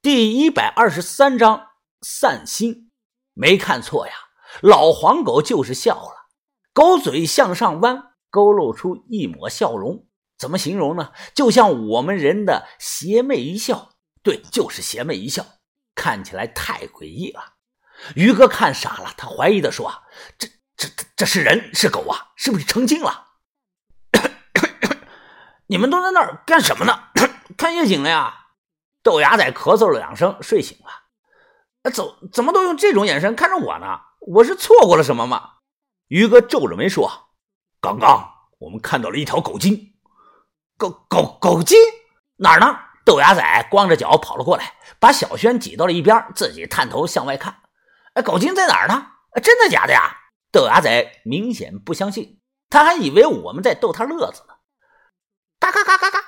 第一百二十三章散心，没看错呀，老黄狗就是笑了，狗嘴向上弯，勾露出一抹笑容。怎么形容呢？就像我们人的邪魅一笑，对，就是邪魅一笑，看起来太诡异了。于哥看傻了，他怀疑的说：“这、这、这这是人是狗啊？是不是成精了？” 你们都在那儿干什么呢？看夜景了呀？豆芽仔咳嗽了两声，睡醒了。怎怎么都用这种眼神看着我呢？我是错过了什么吗？于哥皱着眉说：“刚刚我们看到了一条狗精。狗狗狗精哪儿呢？”豆芽仔光着脚跑了过来，把小轩挤到了一边，自己探头向外看。哎，狗精在哪儿呢？真的假的呀？豆芽仔明显不相信，他还以为我们在逗他乐子呢。嘎嘎嘎嘎嘎，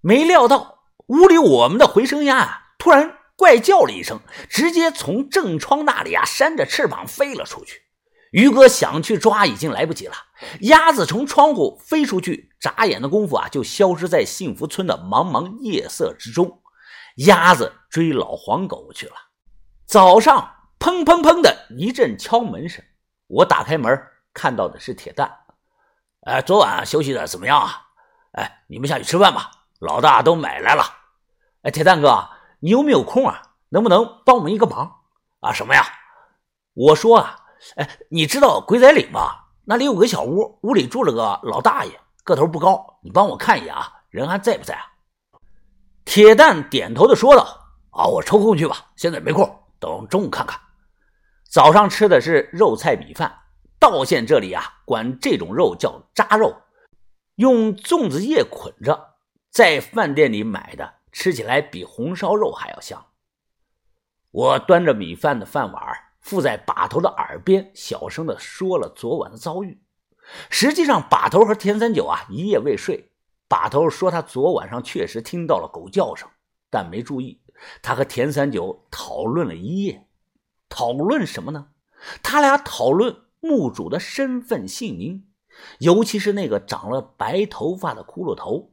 没料到。屋里我们的回声鸭啊，突然怪叫了一声，直接从正窗那里啊扇着翅膀飞了出去。于哥想去抓，已经来不及了。鸭子从窗户飞出去，眨眼的功夫啊，就消失在幸福村的茫茫夜色之中。鸭子追老黄狗去了。早上，砰砰砰的一阵敲门声，我打开门，看到的是铁蛋。哎，昨晚休息的怎么样啊？哎，你们下去吃饭吧，老大都买来了。哎，铁蛋哥，你有没有空啊？能不能帮我们一个忙啊？什么呀？我说啊，哎，你知道鬼仔岭吧？那里有个小屋，屋里住了个老大爷，个头不高，你帮我看一眼啊，人还在不在啊？铁蛋点头的说道：“啊，我抽空去吧，现在没空，等中午看看。”早上吃的是肉菜米饭，道县这里啊，管这种肉叫扎肉，用粽子叶捆着，在饭店里买的。吃起来比红烧肉还要香。我端着米饭的饭碗，附在把头的耳边，小声的说了昨晚的遭遇。实际上，把头和田三九啊一夜未睡。把头说他昨晚上确实听到了狗叫声，但没注意。他和田三九讨论了一夜，讨论什么呢？他俩讨论墓主的身份姓名，尤其是那个长了白头发的骷髅头。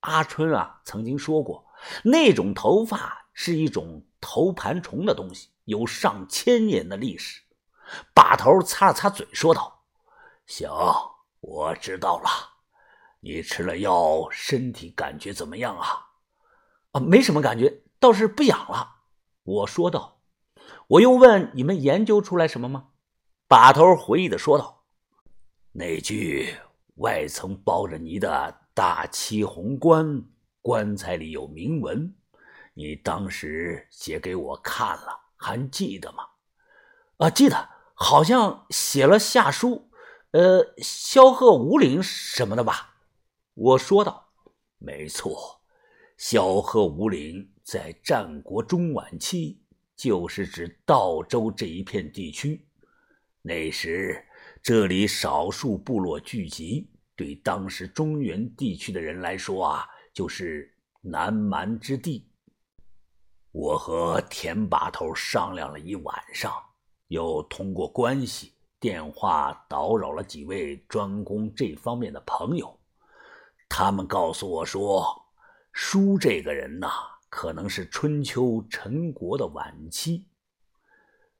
阿春啊曾经说过。那种头发是一种头盘虫的东西，有上千年的历史。把头擦了擦嘴，说道：“行，我知道了。你吃了药，身体感觉怎么样啊？”“啊，没什么感觉，倒是不痒了。”我说道。我又问：“你们研究出来什么吗？”把头回忆的说道：“那具外层包着泥的大漆红棺。”棺材里有铭文，你当时写给我看了，还记得吗？啊，记得，好像写了下书，呃，萧贺五岭什么的吧？我说道。没错，萧贺五岭在战国中晚期，就是指道州这一片地区。那时这里少数部落聚集，对当时中原地区的人来说啊。就是南蛮之地。我和田把头商量了一晚上，又通过关系电话叨扰了几位专攻这方面的朋友。他们告诉我说，叔这个人呐，可能是春秋陈国的晚期，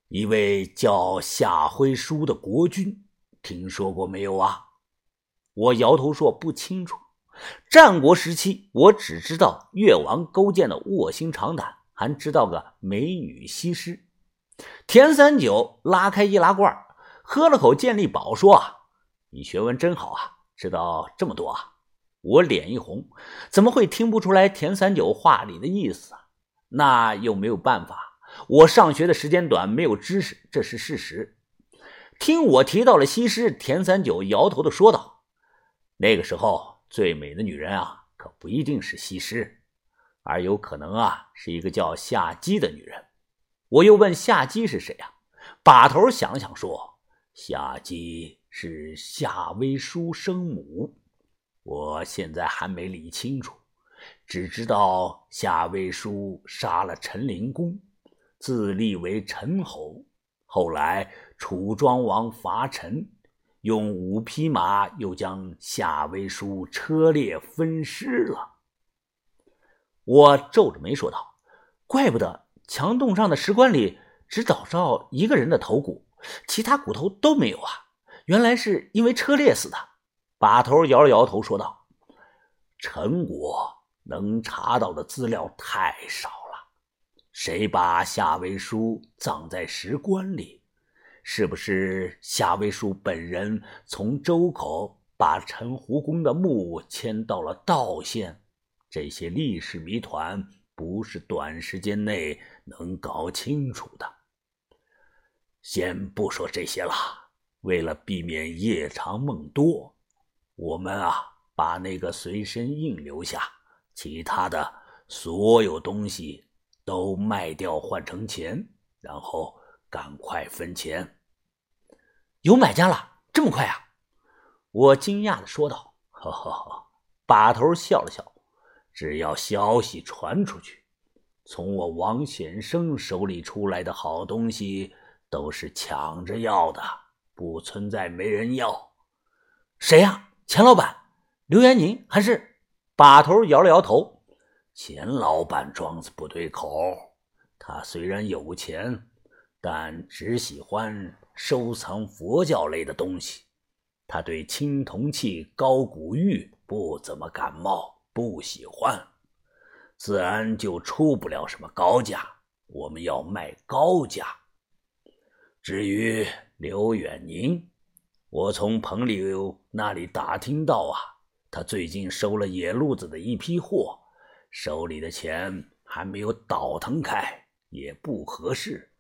一位叫夏辉书的国君，听说过没有啊？我摇头说不清楚。战国时期，我只知道越王勾践的卧薪尝胆，还知道个美女西施。田三九拉开易拉罐，喝了口健力宝，说：“啊，你学问真好啊，知道这么多啊！”我脸一红，怎么会听不出来田三九话里的意思啊？那又没有办法，我上学的时间短，没有知识，这是事实。听我提到了西施，田三九摇头的说道：“那个时候。”最美的女人啊，可不一定是西施，而有可能啊是一个叫夏姬的女人。我又问夏姬是谁啊？把头想想说：“夏姬是夏威书生母。我现在还没理清楚，只知道夏威书杀了陈灵公，自立为陈侯，后来楚庄王伐陈。”用五匹马，又将夏威书车裂分尸了。我皱着眉说道：“怪不得墙洞上的石棺里只找着一个人的头骨，其他骨头都没有啊！原来是因为车裂死的。把头摇了摇头，说道：“陈国能查到的资料太少了，谁把夏威书葬在石棺里？是不是夏威书本人从周口把陈胡公的墓迁到了道县？这些历史谜团不是短时间内能搞清楚的。先不说这些了，为了避免夜长梦多。”我们啊，把那个随身印留下，其他的所有东西都卖掉换成钱，然后赶快分钱。有买家了，这么快啊！我惊讶的说道。哈哈，把头笑了笑，只要消息传出去，从我王显生手里出来的好东西都是抢着要的，不存在没人要。谁呀？钱老板，刘元宁还是把头摇了摇头。钱老板装子不对口，他虽然有钱，但只喜欢收藏佛教类的东西。他对青铜器、高古玉不怎么感冒，不喜欢，自然就出不了什么高价。我们要卖高价。至于刘远宁，我从彭柳那里打听到啊，他最近收了野路子的一批货，手里的钱还没有倒腾开，也不合适。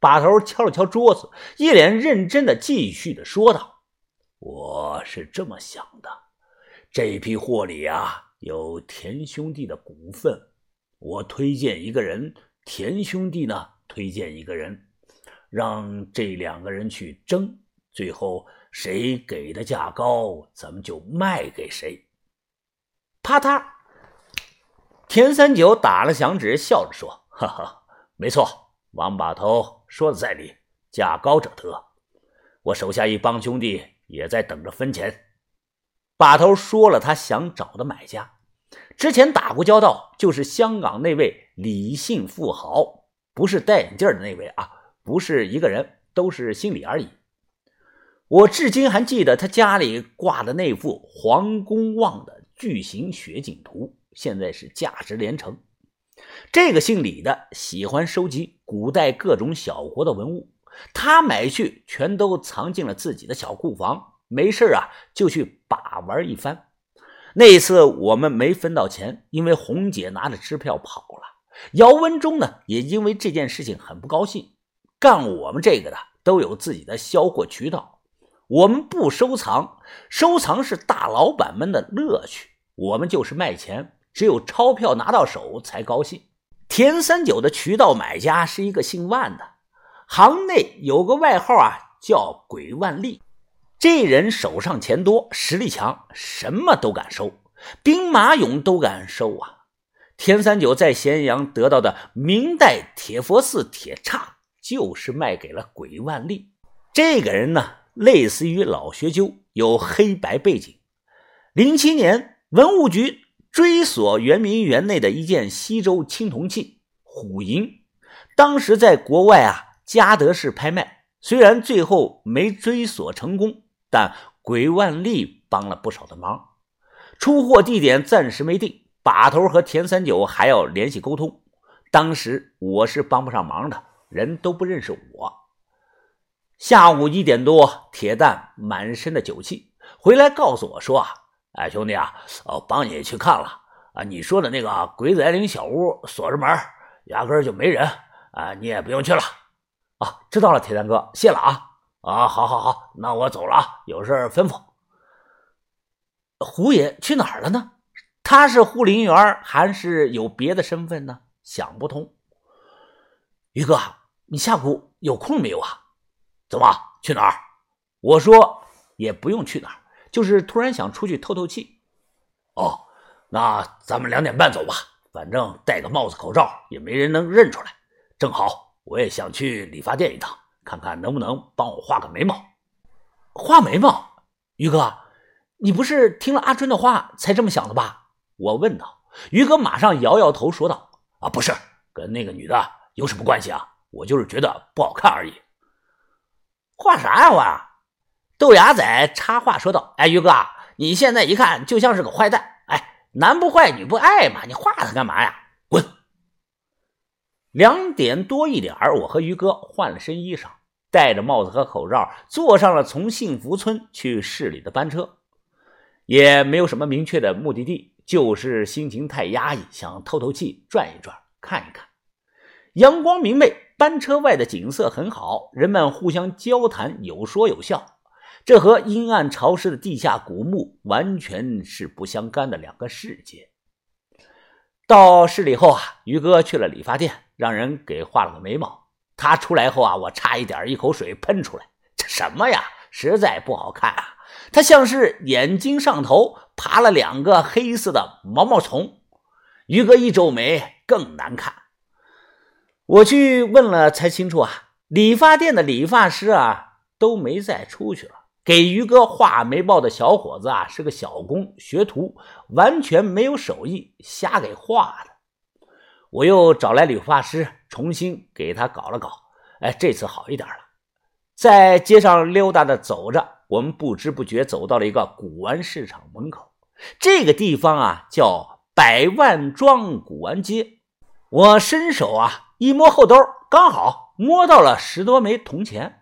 把头敲了敲桌子，一脸认真的继续的说道：“我是这么想的，这批货里啊有田兄弟的股份，我推荐一个人，田兄弟呢推荐一个人，让这两个人去争，最后。”谁给的价高，咱们就卖给谁。啪嗒，田三九打了响指，笑着说：“哈哈，没错，王把头说的在理，价高者得。我手下一帮兄弟也在等着分钱。”把头说了他想找的买家，之前打过交道，就是香港那位李姓富豪，不是戴眼镜的那位啊，不是一个人，都是姓李而已。我至今还记得他家里挂的那幅黄公望的巨型雪景图，现在是价值连城。这个姓李的喜欢收集古代各种小国的文物，他买去全都藏进了自己的小库房，没事啊就去把玩一番。那一次我们没分到钱，因为红姐拿着支票跑了。姚文忠呢也因为这件事情很不高兴。干我们这个的都有自己的销货渠道。我们不收藏，收藏是大老板们的乐趣。我们就是卖钱，只有钞票拿到手才高兴。田三九的渠道买家是一个姓万的，行内有个外号啊，叫“鬼万利”。这人手上钱多，实力强，什么都敢收，兵马俑都敢收啊。田三九在咸阳得到的明代铁佛寺铁叉，就是卖给了鬼万利。这个人呢？类似于老学究，有黑白背景。零七年，文物局追索圆明园内的一件西周青铜器虎银，当时在国外啊嘉德市拍卖，虽然最后没追索成功，但鬼万历帮了不少的忙。出货地点暂时没定，把头和田三九还要联系沟通。当时我是帮不上忙的，人都不认识我。下午一点多，铁蛋满身的酒气回来告诉我说：“啊，哎，兄弟啊，我帮你去看了啊，你说的那个鬼子来临小屋锁着门，压根就没人啊，你也不用去了。”啊，知道了，铁蛋哥，谢了啊！啊，好，好，好，那我走了啊，有事吩咐。胡爷去哪儿了呢？他是护林员还是有别的身份呢？想不通。于哥，你下午有空没有啊？怎么去哪儿？我说也不用去哪儿，就是突然想出去透透气。哦，那咱们两点半走吧，反正戴个帽子口罩也没人能认出来。正好我也想去理发店一趟，看看能不能帮我画个眉毛。画眉毛？于哥，你不是听了阿春的话才这么想的吧？我问道。于哥马上摇摇头说道：“啊，不是，跟那个女的有什么关系啊？我就是觉得不好看而已。画啥呀画？豆芽仔插话说道：“哎，于哥，你现在一看就像是个坏蛋。哎，男不坏女不爱嘛，你画他干嘛呀？滚！”两点多一点我和于哥换了身衣裳，戴着帽子和口罩，坐上了从幸福村去市里的班车。也没有什么明确的目的地，就是心情太压抑，想透透气，转一转，看一看。阳光明媚，班车外的景色很好，人们互相交谈，有说有笑。这和阴暗潮湿的地下古墓完全是不相干的两个世界。到市里后啊，于哥去了理发店，让人给画了个眉毛。他出来后啊，我差一点一口水喷出来，这什么呀，实在不好看啊！他像是眼睛上头爬了两个黑色的毛毛虫，于哥一皱眉，更难看。我去问了才清楚啊，理发店的理发师啊都没再出去了。给于哥画眉毛的小伙子啊是个小工学徒，完全没有手艺，瞎给画的。我又找来理发师，重新给他搞了搞，哎，这次好一点了。在街上溜达着走着。我们不知不觉走到了一个古玩市场门口，这个地方啊叫百万庄古玩街。我伸手啊一摸后兜，刚好摸到了十多枚铜钱。